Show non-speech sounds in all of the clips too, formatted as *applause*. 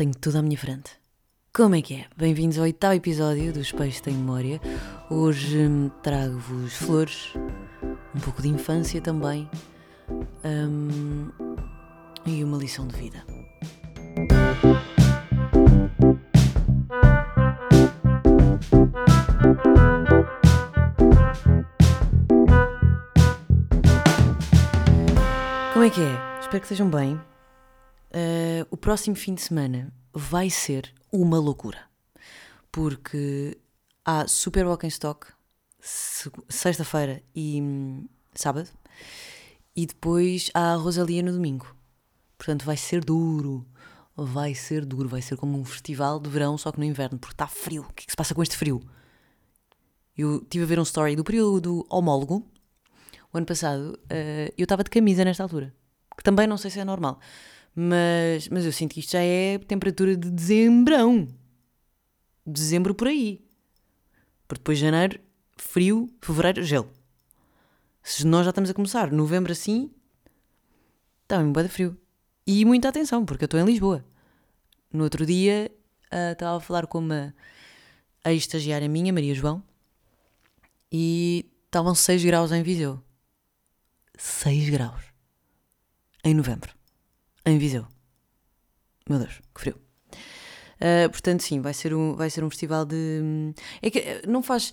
tenho tudo à minha frente. Como é que é? Bem-vindos ao oitavo episódio do Espelho Tem Memória. Hoje hum, trago-vos flores, um pouco de infância também hum, e uma lição de vida. Como é que é? Espero que estejam bem. Uh, o próximo fim de semana vai ser uma loucura. Porque há Super Walk in Stock sexta-feira e hum, sábado. E depois há a Rosalia no domingo. Portanto, vai ser duro. Vai ser duro. Vai ser como um festival de verão, só que no inverno, porque está frio. O que é que se passa com este frio? Eu tive a ver um story do período homólogo o ano passado, uh, eu estava de camisa nesta altura. Que também não sei se é normal. Mas, mas eu sinto que isto já é temperatura de dezembrão. Dezembro por aí. Porque depois de janeiro, frio, fevereiro, gelo. Se nós já estamos a começar novembro assim, está mesmo bem de frio. E muita atenção, porque eu estou em Lisboa. No outro dia, uh, estava a falar com uma ex-estagiária minha, Maria João, e estavam 6 graus em Viseu. 6 graus. Em novembro. Em Viseu. Meu Deus, que frio. Uh, portanto, sim, vai ser, um, vai ser um festival de. É que eh, não faz.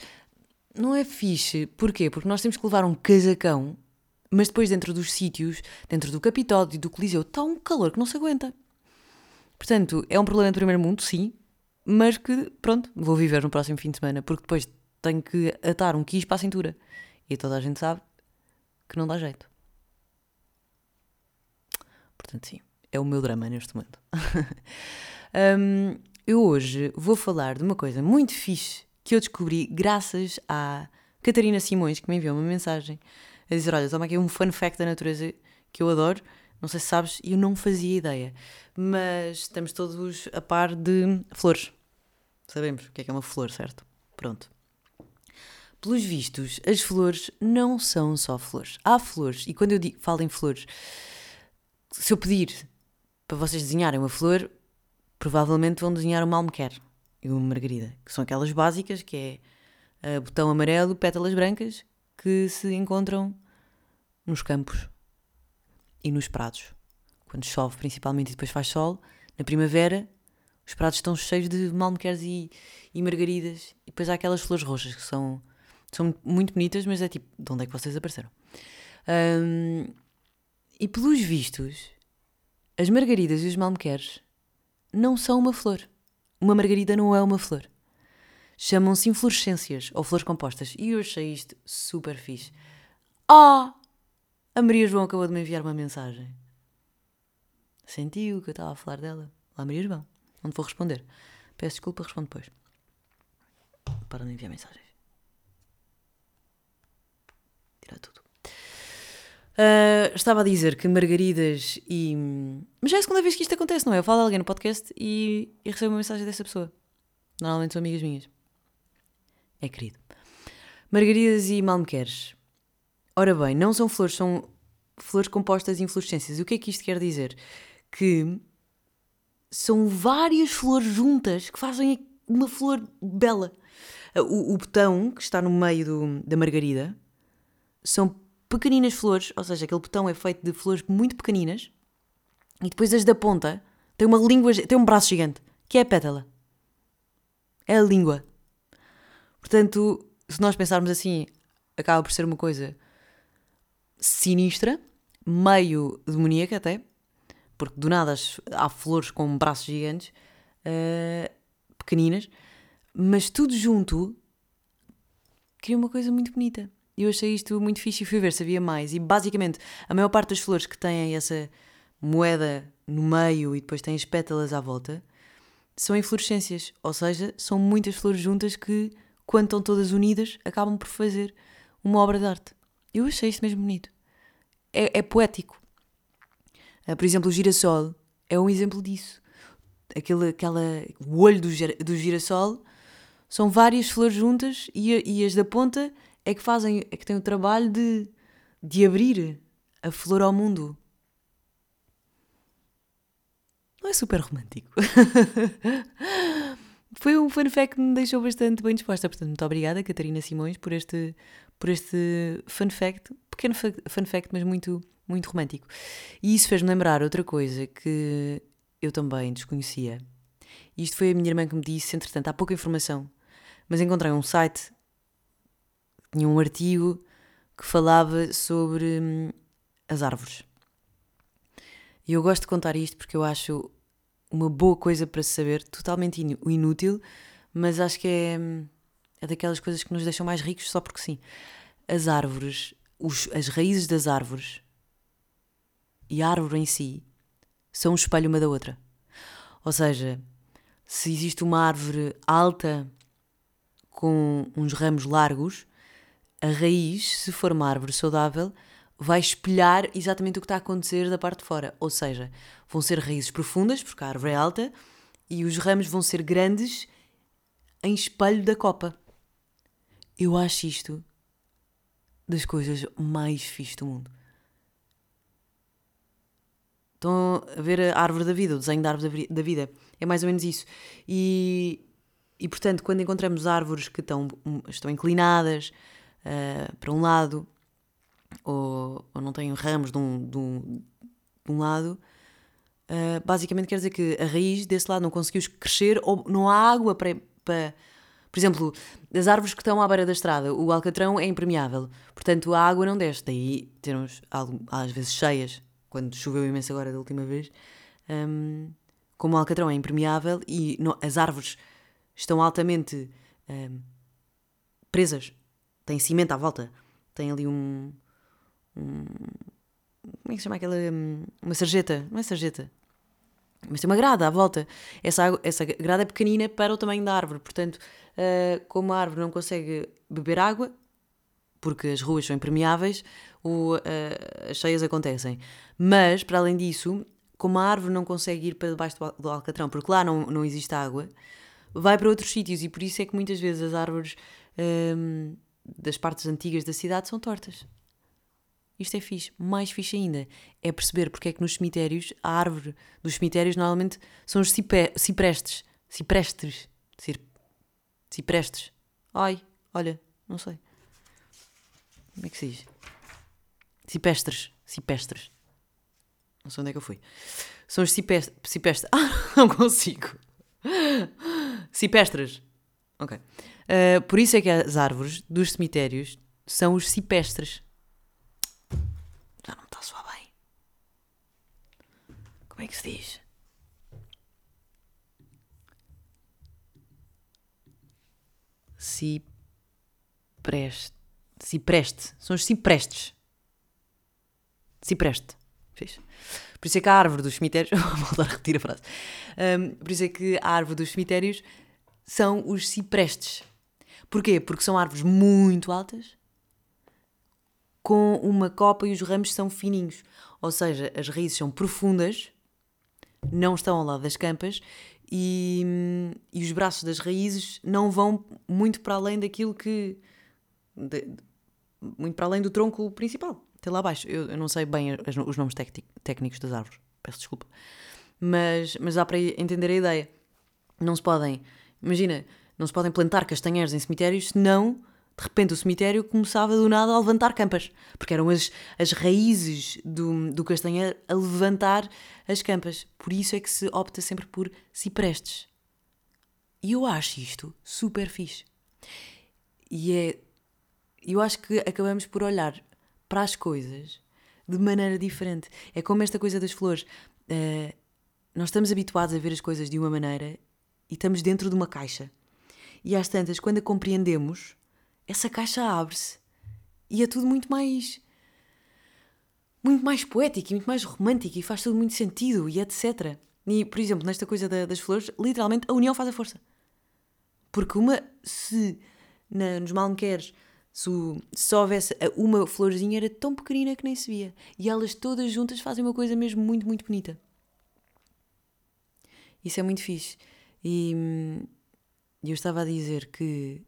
Não é fixe. Porquê? Porque nós temos que levar um casacão, mas depois dentro dos sítios, dentro do Capitólio e do Coliseu, está um calor que não se aguenta. Portanto, é um problema do primeiro mundo, sim, mas que, pronto, vou viver no próximo fim de semana, porque depois tenho que atar um quis para a cintura. E toda a gente sabe que não dá jeito. Portanto, sim, é o meu drama neste momento. *laughs* um, eu hoje vou falar de uma coisa muito fixe que eu descobri graças à Catarina Simões, que me enviou uma mensagem a dizer: Olha, toma aqui um fun fact da natureza que eu adoro. Não sei se sabes, eu não fazia ideia. Mas estamos todos a par de flores. Sabemos o que é que é uma flor, certo? Pronto. Pelos vistos, as flores não são só flores. Há flores, e quando eu digo, falo em flores, se eu pedir para vocês desenharem uma flor, provavelmente vão desenhar uma almequer e uma margarida, que são aquelas básicas, que é uh, botão amarelo, pétalas brancas, que se encontram nos campos e nos prados. Quando chove, principalmente, e depois faz sol, na primavera, os prados estão cheios de malmequeres e, e margaridas. E depois há aquelas flores roxas que são são muito bonitas, mas é tipo, de onde é que vocês apareceram? Um, e pelos vistos, as margaridas e os malmequeres não são uma flor. Uma margarida não é uma flor. Chamam-se inflorescências ou flores compostas. E eu achei isto super fixe. Ah! A Maria João acabou de me enviar uma mensagem. Sentiu que eu estava a falar dela. Lá, Maria João. Onde vou responder? Peço desculpa, respondo depois. Para de enviar mensagens. tirar tudo. Uh, estava a dizer que margaridas e. Mas já é a segunda vez que isto acontece, não é? Eu falo a alguém no podcast e, e recebo uma mensagem dessa pessoa. Normalmente são amigas minhas. É querido. Margaridas e malmequeres. Ora bem, não são flores, são flores compostas de inflorescências. E o que é que isto quer dizer? Que são várias flores juntas que fazem uma flor bela. O, o botão que está no meio do, da margarida são pequeninas flores, ou seja, aquele botão é feito de flores muito pequeninas, e depois as da ponta têm uma língua, tem um braço gigante, que é a pétala. É a língua. Portanto, se nós pensarmos assim, acaba por ser uma coisa sinistra, meio demoníaca até, porque do nada há flores com braços gigantes, uh, pequeninas, mas tudo junto cria uma coisa muito bonita. E eu achei isto muito fixe e fui ver se havia mais. E basicamente, a maior parte das flores que têm essa moeda no meio e depois têm as pétalas à volta são inflorescências. Ou seja, são muitas flores juntas que, quando estão todas unidas, acabam por fazer uma obra de arte. Eu achei isto mesmo bonito. É, é poético. Uh, por exemplo, o girassol é um exemplo disso. Aquele, aquela, o olho do, do girassol são várias flores juntas e, e as da ponta é que fazem, é que têm o trabalho de, de abrir a flor ao mundo. Não é super romântico. *laughs* Foi um fun fact que me deixou bastante bem disposta. Portanto, muito obrigada, Catarina Simões, por este, por este fun fact. Pequeno fun fact, mas muito, muito romântico. E isso fez-me lembrar outra coisa que eu também desconhecia. Isto foi a minha irmã que me disse, entretanto, há pouca informação. Mas encontrei um site, tinha um artigo que falava sobre hum, as árvores. E eu gosto de contar isto porque eu acho uma boa coisa para saber, totalmente inútil, mas acho que é, é daquelas coisas que nos deixam mais ricos só porque sim. As árvores, os, as raízes das árvores e a árvore em si são um espelho uma da outra. Ou seja, se existe uma árvore alta com uns ramos largos, a raiz, se for uma árvore saudável, vai espelhar exatamente o que está a acontecer da parte de fora. Ou seja, vão ser raízes profundas, porque a árvore é alta, e os ramos vão ser grandes em espelho da copa. Eu acho isto das coisas mais fixes do mundo. Estão a ver a árvore da vida, o desenho da árvore da vida. É mais ou menos isso. E, e portanto, quando encontramos árvores que estão, estão inclinadas uh, para um lado ou, ou não têm ramos de um, de um, de um lado, uh, basicamente quer dizer que a raiz desse lado não conseguiu crescer ou não há água para, para. Por exemplo, as árvores que estão à beira da estrada, o alcatrão é impermeável, portanto a água não desce. Daí termos às vezes cheias, quando choveu imenso agora da última vez. Um, como o alcatrão é impermeável e as árvores estão altamente um, presas, têm cimento à volta, tem ali um, como é que se chama aquela. Hum, uma sarjeta. Não é sarjeta. Mas tem uma grada à volta. Essa, essa grada é pequenina para o tamanho da árvore. Portanto, uh, como a árvore não consegue beber água, porque as ruas são impermeáveis, o, uh, as cheias acontecem. Mas, para além disso, como a árvore não consegue ir para debaixo do, do alcatrão, porque lá não, não existe água, vai para outros sítios. E por isso é que muitas vezes as árvores um, das partes antigas da cidade são tortas. Isto é fixe. Mais fixe ainda é perceber porque é que nos cemitérios, a árvore dos cemitérios normalmente são os cipé, ciprestes. Ciprestes. Ciprestes. Ai, olha, não sei. Como é que se diz? Cipestres. Cipestres. Não sei onde é que eu fui. São os cipestres. cipestres. *laughs* Ah, não consigo. Cipestres. Ok. Uh, por isso é que as árvores dos cemitérios são os cipestres. Já não está a soar bem. Como é que se diz? Cipreste. Cipreste. São os ciprestes. Cipreste. Fiz. Por isso é que a árvore dos cemitérios. *laughs* Vou voltar a repetir a frase. Um, por isso é que a árvore dos cemitérios são os ciprestes. Porquê? Porque são árvores muito altas com uma copa e os ramos são fininhos. Ou seja, as raízes são profundas, não estão ao lado das campas e, e os braços das raízes não vão muito para além daquilo que. De, muito para além do tronco principal, até lá abaixo. Eu, eu não sei bem as, os nomes técnicos das árvores, peço desculpa. Mas, mas dá para entender a ideia. Não se podem, imagina, não se podem plantar castanheiros em cemitérios, senão de repente o cemitério começava do nada a levantar campas, porque eram as, as raízes do, do castanheiro a levantar as campas. Por isso é que se opta sempre por ciprestes. E eu acho isto super fixe. E é. Eu acho que acabamos por olhar para as coisas de maneira diferente. É como esta coisa das flores. Uh, nós estamos habituados a ver as coisas de uma maneira e estamos dentro de uma caixa. E às tantas, quando a compreendemos, essa caixa abre-se e é tudo muito mais. muito mais poético e muito mais romântico e faz tudo muito sentido e etc. E, por exemplo, nesta coisa da, das flores, literalmente a união faz a força. Porque uma, se na, nos malmequeres, se, se só houvesse uma florzinha, era tão pequenina que nem se via. E elas todas juntas fazem uma coisa mesmo muito, muito bonita. Isso é muito fixe. E hum, eu estava a dizer que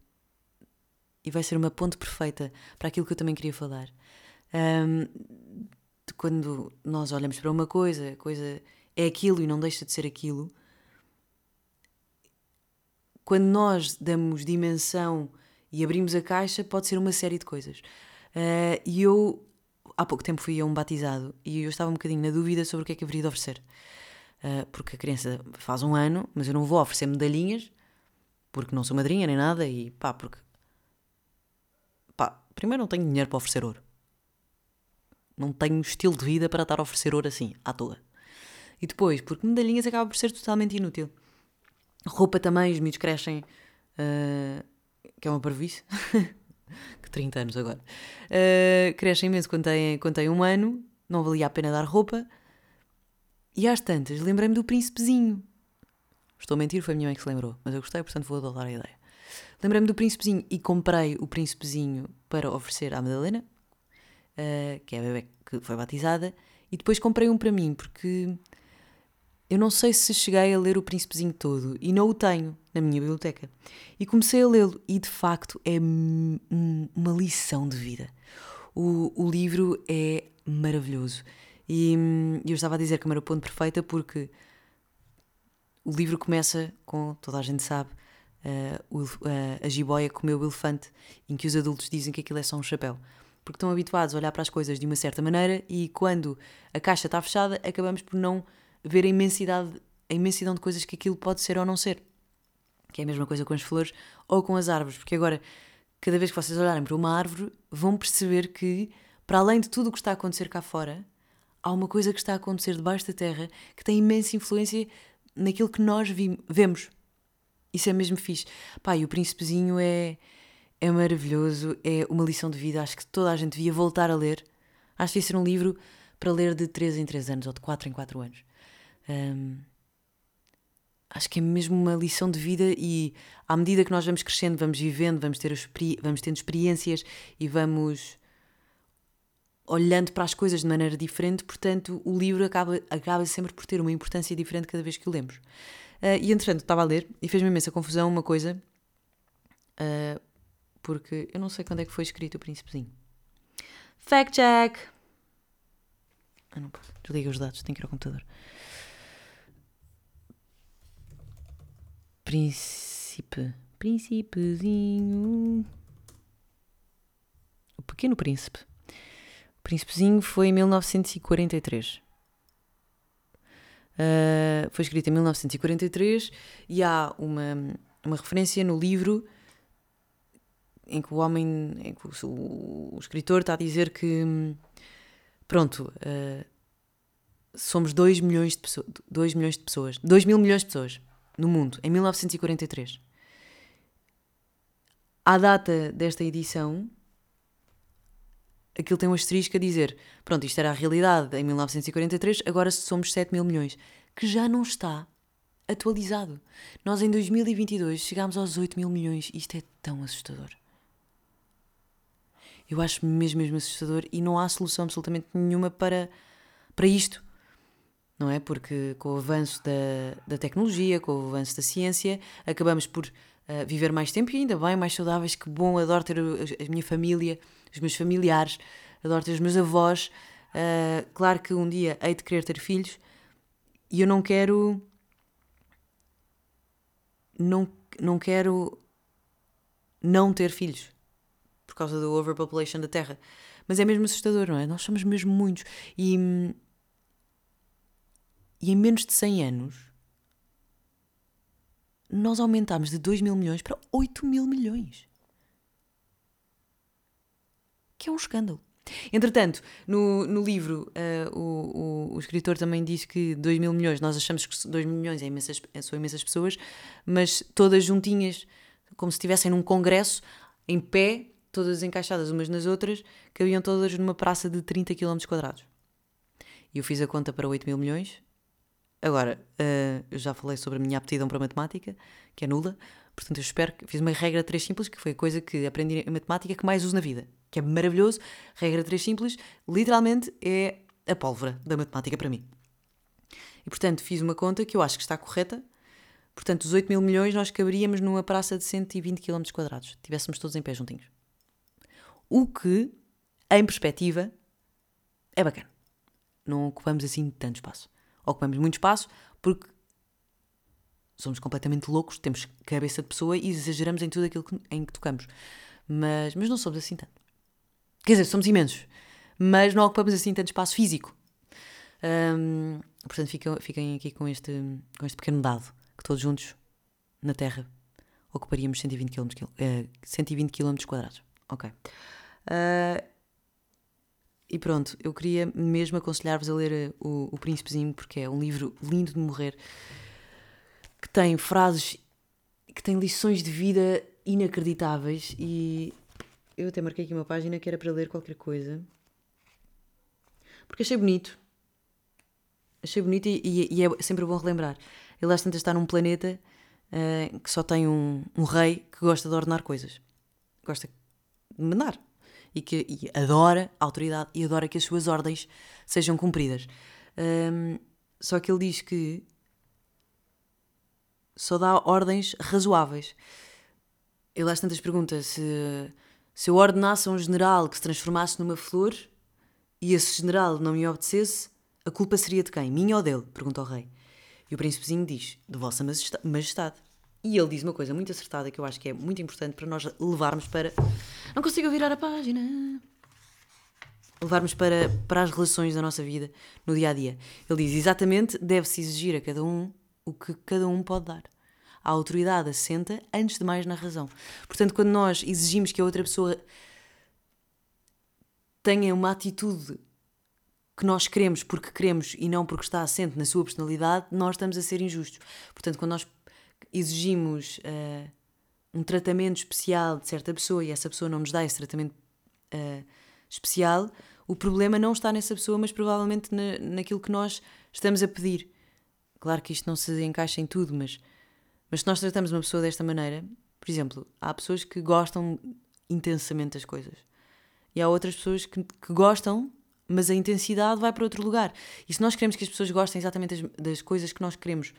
e vai ser uma ponte perfeita para aquilo que eu também queria falar. Um, quando nós olhamos para uma coisa, a coisa é aquilo e não deixa de ser aquilo, quando nós damos dimensão e abrimos a caixa, pode ser uma série de coisas. Uh, e eu, há pouco tempo, fui a um batizado e eu estava um bocadinho na dúvida sobre o que é que haveria de oferecer. Uh, porque a criança faz um ano, mas eu não vou oferecer medalhinhas, porque não sou madrinha nem nada, e pá, porque. pá, primeiro não tenho dinheiro para oferecer ouro. Não tenho estilo de vida para estar a oferecer ouro assim, à toa. E depois, porque medalhinhas acaba por ser totalmente inútil. Roupa também, os miúdos crescem, uh, que é uma parvoíce. *laughs* que 30 anos agora. Uh, crescem imenso quando têm, quando têm um ano, não valia a pena dar roupa. E às tantas, lembrei-me do príncipezinho. Estou a mentir, foi a minha mãe que se lembrou, mas eu gostei, portanto vou adorar a ideia. Lembrei-me do príncipezinho e comprei o príncipezinho para oferecer à Madalena, uh, que é a bebê que foi batizada, e depois comprei um para mim, porque eu não sei se cheguei a ler o Príncipezinho todo e não o tenho na minha biblioteca. E comecei a lê-lo e de facto é uma lição de vida. O, o livro é maravilhoso. E hum, eu estava a dizer que era o ponto perfeita porque o livro começa com, toda a gente sabe, uh, uh, a jiboia comeu o elefante, em que os adultos dizem que aquilo é só um chapéu. Porque estão habituados a olhar para as coisas de uma certa maneira e quando a caixa está fechada acabamos por não ver a imensidade, a imensidão de coisas que aquilo pode ser ou não ser. Que é a mesma coisa com as flores ou com as árvores, porque agora, cada vez que vocês olharem para uma árvore, vão perceber que, para além de tudo o que está a acontecer cá fora, há uma coisa que está a acontecer debaixo da terra que tem imensa influência naquilo que nós vemos. Isso é mesmo fixe. Pá, e o Príncipezinho é, é maravilhoso, é uma lição de vida. Acho que toda a gente devia voltar a ler. Acho que ia ser um livro para ler de 3 em 3 anos ou de 4 em 4 anos. Um, acho que é mesmo uma lição de vida e à medida que nós vamos crescendo, vamos vivendo, vamos, ter vamos tendo experiências e vamos olhando para as coisas de maneira diferente, portanto o livro acaba, acaba sempre por ter uma importância diferente cada vez que o lemos. Uh, e entretanto estava a ler e fez-me imensa confusão uma coisa, uh, porque eu não sei quando é que foi escrito o Príncipezinho. Fact check! Ah, não. Desliga os dados, tenho que ir ao computador. Príncipe. Príncipezinho. O Pequeno Príncipe. Príncipezinho foi em 1943. Uh, foi escrito em 1943 e há uma, uma referência no livro em que o homem, em que o, o escritor está a dizer que pronto, uh, somos 2 milhões de pessoas, 2 milhões de pessoas, 2 mil milhões de pessoas no mundo, em 1943. À data desta edição, aquilo tem um asterisco a dizer: pronto, isto era a realidade em 1943, agora somos 7 mil milhões, que já não está atualizado. Nós em 2022 chegámos aos 8 mil milhões, isto é tão assustador. Eu acho mesmo, mesmo assustador e não há solução absolutamente nenhuma para, para isto não é? Porque com o avanço da, da tecnologia, com o avanço da ciência, acabamos por uh, viver mais tempo e ainda bem, mais saudáveis. Que bom, adoro ter a, a minha família, os meus familiares, adoro ter os meus avós. Uh, claro que um dia hei de querer ter filhos e eu não quero. Não, não quero não ter filhos por causa do overpopulation da Terra. Mas é mesmo assustador, não é? Nós somos mesmo muitos. E e em menos de 100 anos, nós aumentámos de 2 mil milhões para 8 mil milhões. Que é um escândalo. Entretanto, no, no livro, uh, o, o, o, escritor também diz que 2 mil milhões, nós achamos que 2 mil milhões é imensas, são imensas pessoas, mas todas juntinhas, como se estivessem num congresso, em pé, todas encaixadas umas nas outras, cabiam todas numa praça de 30 km. E eu fiz a conta para 8 mil milhões, Agora, uh, eu já falei sobre a minha aptidão para matemática, que é nula, portanto eu espero que fiz uma regra 3 simples, que foi a coisa que aprendi em matemática que mais uso na vida, que é maravilhoso. Regra 3 simples, literalmente é a pólvora da matemática para mim. E portanto fiz uma conta que eu acho que está correta. Portanto, os 8 mil milhões nós caberíamos numa praça de 120 km tivéssemos todos em pé juntinhos. O que, em perspectiva, é bacana. Não ocupamos assim tanto espaço. ocupamos muito espaço porque somos completamente loucos, temos cabeça de pessoa e exageramos em tudo aquilo que, em que tocamos. Mas, mas não somos assim tanto. Quer dizer, somos imensos, mas não ocupamos assim tanto espaço físico. Um, portanto, fiquem, fiquem aqui com este, com este pequeno dado, que todos juntos, na Terra, ocuparíamos 120 km, uh, 120 km quadrados. Ok. Uh, e pronto, eu queria mesmo aconselhar-vos a ler o, o Príncipezinho, porque é um livro lindo de morrer, que tem frases, que tem lições de vida inacreditáveis. E eu até marquei aqui uma página que era para ler qualquer coisa, porque achei bonito. Achei bonito e, e, e é sempre bom relembrar. Ele às tantas está num planeta uh, que só tem um, um rei que gosta de ordenar coisas. Gosta de mandar e que e adora a autoridade e adora que as suas ordens sejam cumpridas. Um, só que ele diz que só dá ordens razoáveis. Ele às tantas pergunta se, se eu ordenasse a um general que se transformasse numa flor e esse general não me obedecesse, a culpa seria de quem? Minha ou dele? Pergunta o rei. E o príncipezinho diz: De Vossa Majestade. E ele diz uma coisa muito acertada que eu acho que é muito importante para nós levarmos para. Não consigo virar a página. Levarmos para, para as relações da nossa vida no dia a dia. Ele diz exatamente: deve-se exigir a cada um o que cada um pode dar. A autoridade assenta, antes de mais, na razão. Portanto, quando nós exigimos que a outra pessoa tenha uma atitude que nós queremos porque queremos e não porque está assente na sua personalidade, nós estamos a ser injustos. Portanto, quando nós exigimos uh, um tratamento especial de certa pessoa e essa pessoa não nos dá esse tratamento uh, especial, o problema não está nessa pessoa, mas provavelmente na, naquilo que nós estamos a pedir. Claro que isto não se encaixa em tudo, mas, mas se nós tratamos uma pessoa desta maneira, por exemplo, há pessoas que gostam intensamente das coisas e há outras pessoas que, que gostam, mas a intensidade vai para outro lugar. E se nós queremos que as pessoas gostem exatamente das, das coisas que nós queremos,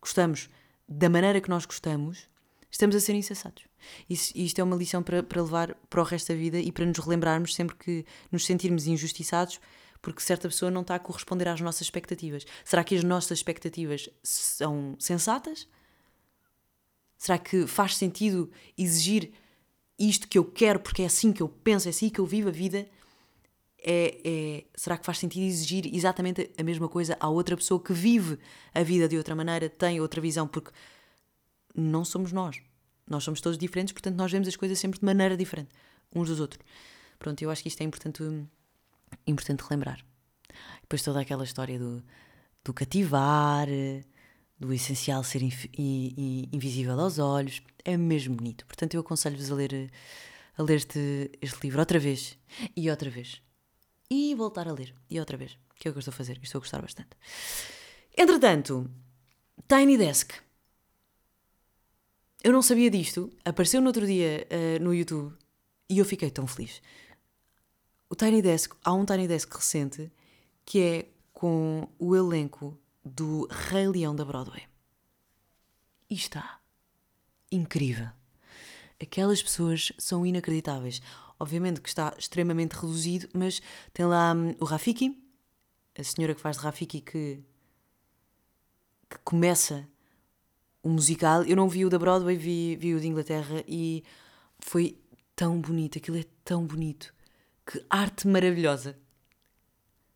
gostamos, da maneira que nós gostamos, estamos a ser insensatos. Isso, isto é uma lição para, para levar para o resto da vida e para nos relembrarmos sempre que nos sentirmos injustiçados porque certa pessoa não está a corresponder às nossas expectativas. Será que as nossas expectativas são sensatas? Será que faz sentido exigir isto que eu quero porque é assim que eu penso, é assim que eu vivo a vida? é, é, será que faz sentido exigir exatamente a mesma coisa à outra pessoa que vive a vida de outra maneira, tem outra visão? Porque não somos nós. Nós somos todos diferentes, portanto, nós vemos as coisas sempre de maneira diferente, uns dos outros. Pronto, eu acho que isto é importante, importante relembrar. Depois toda aquela história do, do cativar, do essencial ser invisível aos olhos, é mesmo bonito. Portanto, eu aconselho-vos a ler, a ler este, este livro outra vez e outra vez e voltar a ler. E outra vez, que é o que eu estou a fazer, estou a gostar bastante. Entretanto, Tiny Desk. Eu não sabia disto, apareceu no outro dia uh, no YouTube e eu fiquei tão feliz. O Tiny Desk, há um Tiny Desk recente que é com o elenco do Rei Leão da Broadway. E está incrível. Aquelas pessoas são inacreditáveis obviamente que está extremamente reduzido, mas tem lá hum, o Rafiki, a senhora que faz de Rafiki que, que começa o musical. Eu não vi o da Broadway, vi, vi o de Inglaterra e foi tão bonito, aquilo é tão bonito. Que arte maravilhosa.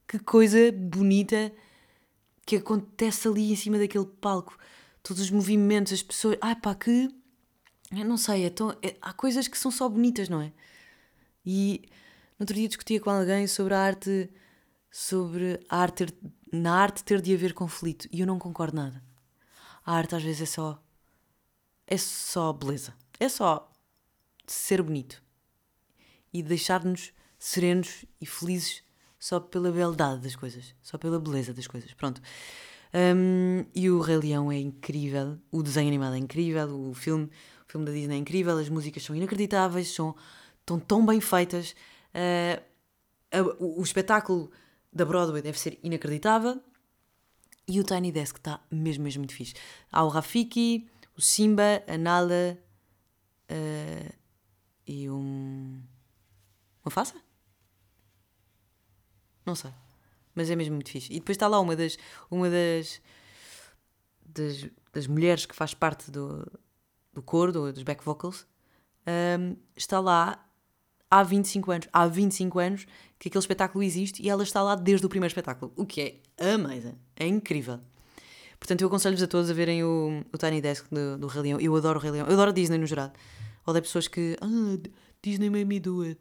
Que coisa bonita que acontece ali em cima daquele palco. Todos os movimentos, as pessoas. Ai pá, que. Eu não sei, é tão, é, há coisas que são só bonitas, não é? E no outro dia discutia com alguém sobre a arte, sobre a arte na arte ter de haver conflito e eu não concordo nada. A arte às vezes é só é só beleza, é só ser bonito e deixar-nos serenos e felizes só pela beldade das coisas, só pela beleza das coisas. Pronto. Um, e o Rei Leão é incrível, o desenho animado é incrível, o filme, o filme da Disney é incrível, as músicas são inacreditáveis, são estão tão bem feitas. Uh, o, o, espetáculo da Broadway deve ser inacreditável. E o Tiny Desk está mesmo, mesmo muito fixe. Há o Rafiki, o Simba, a Nala uh, e um. Uma faça? Não sei. Mas é mesmo muito fixe. E depois está lá uma das, uma das, das, das mulheres que faz parte do, do coro, do, dos back vocals, um, está lá há 25 anos. Há 25 anos que aquele espetáculo existe e ela está lá desde o primeiro espetáculo. O que é amazing. É incrível. Portanto, eu aconselho-vos a todos a verem o, o Tiny Desk do, do Rei Leão. Eu adoro o Rei Leão. Eu adoro a Disney no geral. Odeio pessoas que. Ah, Disney made me do it.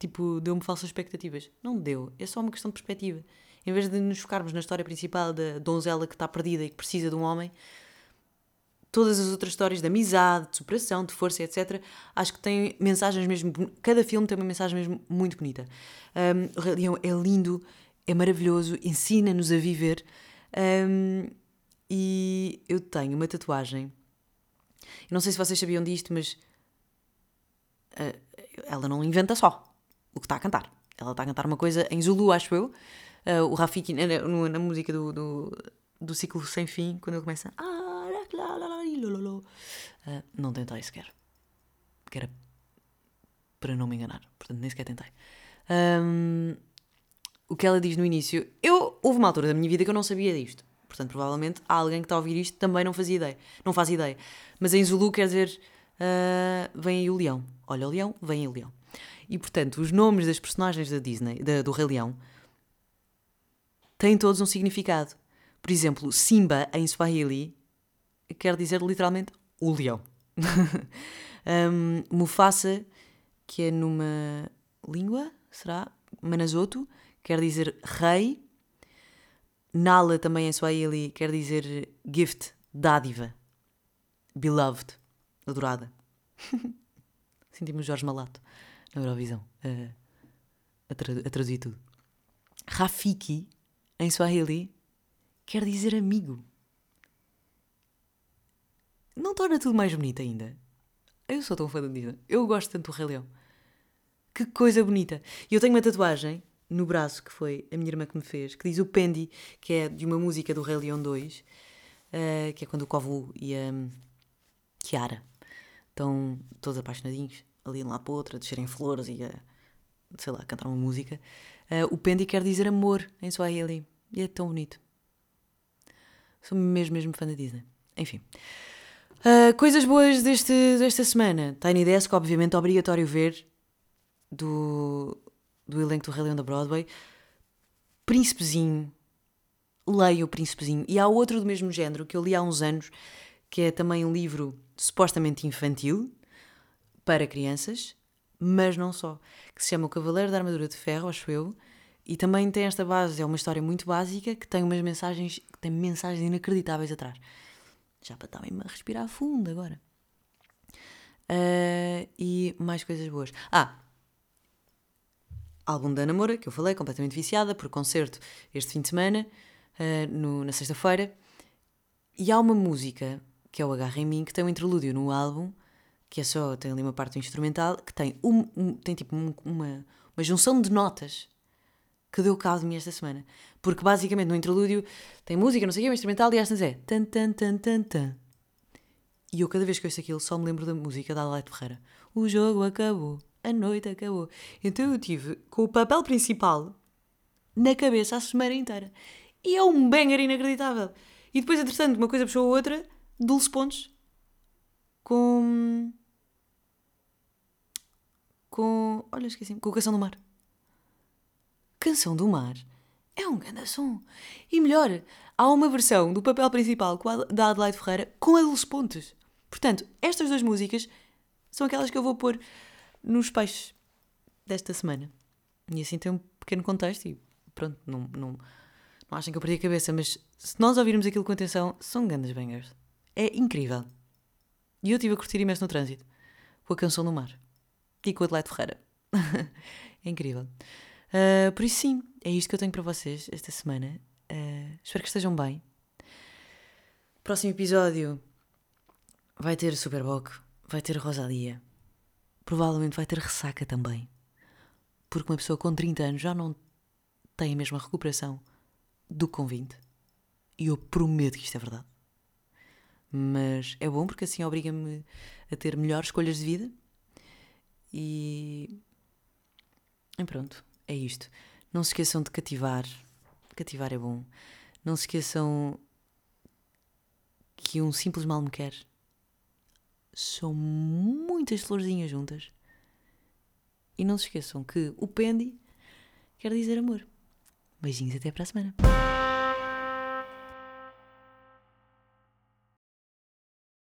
Tipo, deu-me falsas expectativas. Não deu. É só uma questão de perspectiva. Em vez de nos focarmos na história principal da donzela que está perdida e que precisa de um homem, todas as outras histórias de amizade, de superação, de força, etc., acho que têm mensagens mesmo. Cada filme tem uma mensagem mesmo muito bonita. Um, o Rei Leão é lindo, é maravilhoso, ensina-nos a viver. Um, e eu tenho uma tatuagem. não sei se vocês sabiam disto, mas uh, ela não inventa só o que está a cantar. Ela está a cantar uma coisa em Zulu, acho eu. Uh, o Rafiki, na, na, na música do, do, do, ciclo sem fim, quando ele começa. Uh, não tentei sequer. Que era para não me enganar. Portanto, nem sequer tentei. Um, o que ela diz no início. Eu, houve uma altura da minha vida que eu não sabia disto. Portanto, provavelmente há alguém que está a ouvir isto também não fazia ideia. Não faz ideia. Mas em Zulu quer dizer. Uh, vem aí o leão. Olha o leão, vem aí o leão. E portanto, os nomes das personagens da Disney, da, do Rei Leão, têm todos um significado. Por exemplo, Simba em Swahili quer dizer literalmente o leão. *laughs* um, Mufasa, que é numa língua, será? Manazoto, quer dizer rei. Nala também em Swahili quer dizer gift, dádiva. Beloved, adorada. *laughs* Sentimos Jorge Malato na Eurovisão a, a, tra a traduzir tudo. Rafiki, em Swahili, quer dizer amigo. Não torna tudo mais bonito ainda? Eu sou tão fã da Disney. Eu gosto tanto do Rei Leão. Que coisa bonita. E eu tenho uma tatuagem no braço que foi a minha irmã que me fez, que diz o Pendi, que é de uma música do Rei Leão 2, uh, eh, que é quando o Kovu e a Kiara estão todos apaixonadinhos ali lá para outra, descerem flores e a, sei lá, cantar uma música. Uh, o Pendi quer dizer amor em Swahili. E é tão bonito. Sou mesmo, mesmo fã da Disney. Enfim. Uh, coisas boas deste, desta semana. Tiny Desk, obviamente, obrigatório ver do, do elenco do Rei Leão da Broadway. Príncipezinho. Leio o Príncipezinho. E há outro do mesmo género que eu li há uns anos, que é também um livro supostamente infantil, para crianças, mas não só, que se chama O Cavaleiro da Armadura de Ferro, acho eu, e também tem esta base, é uma história muito básica que tem umas mensagens, que tem mensagens inacreditáveis atrás. Já para estar a respirar fundo agora. Uh, e mais coisas boas. Ah, álbum da Namora, que eu falei, completamente viciada, por concerto este fim de semana, uh, no, na sexta-feira. E há uma música, que é o Agarra em Mim, que tem um interlúdio no álbum, que é só, tem ali uma parte instrumental, que tem, um, um tem tipo um, uma, uma junção de notas que deu cabo de mim esta semana. Porque basicamente no interlúdio tem música, não sei o que, instrumental, e esta é tan tan tan tan tan. E eu cada vez que ouço aquilo só me lembro da música da Adelaide Ferreira. O jogo acabou, a noite acabou. Então eu tive com o papel principal na cabeça a semana inteira. E é um banger inacreditável. E depois, entretanto, uma coisa puxou a outra, Dulce Pontes, com com. Olha, esqueci com Canção do Mar. Canção do Mar é um grande som. E melhor, há uma versão do papel principal da Adelaide Ferreira com a Dulce Pontes. Portanto, estas duas músicas são aquelas que eu vou pôr nos peixes desta semana. E assim tem um pequeno contexto e pronto, não, não, não achem que eu perdi a cabeça, mas se nós ouvirmos aquilo com atenção, são grandes bangers. É incrível. E eu estive a curtir imenso no trânsito com a canção do mar e com o Adelaide Ferreira. *laughs* é incrível. Uh, por isso, sim, é isto que eu tenho para vocês esta semana. Uh, espero que estejam bem. Próximo episódio vai ter Superboc, vai ter Rosalia. Provavelmente vai ter ressaca também. Porque uma pessoa com 30 anos já não tem a mesma recuperação do que com 20. E eu prometo que isto é verdade. Mas é bom porque assim obriga-me a ter melhores escolhas de vida e. E pronto, é isto. Não se esqueçam de cativar. Cativar é bom. Não se esqueçam que um simples mal me quer. São muitas florzinhas juntas. E não se esqueçam que o Pendi quer dizer amor. Beijinhos até para a semana.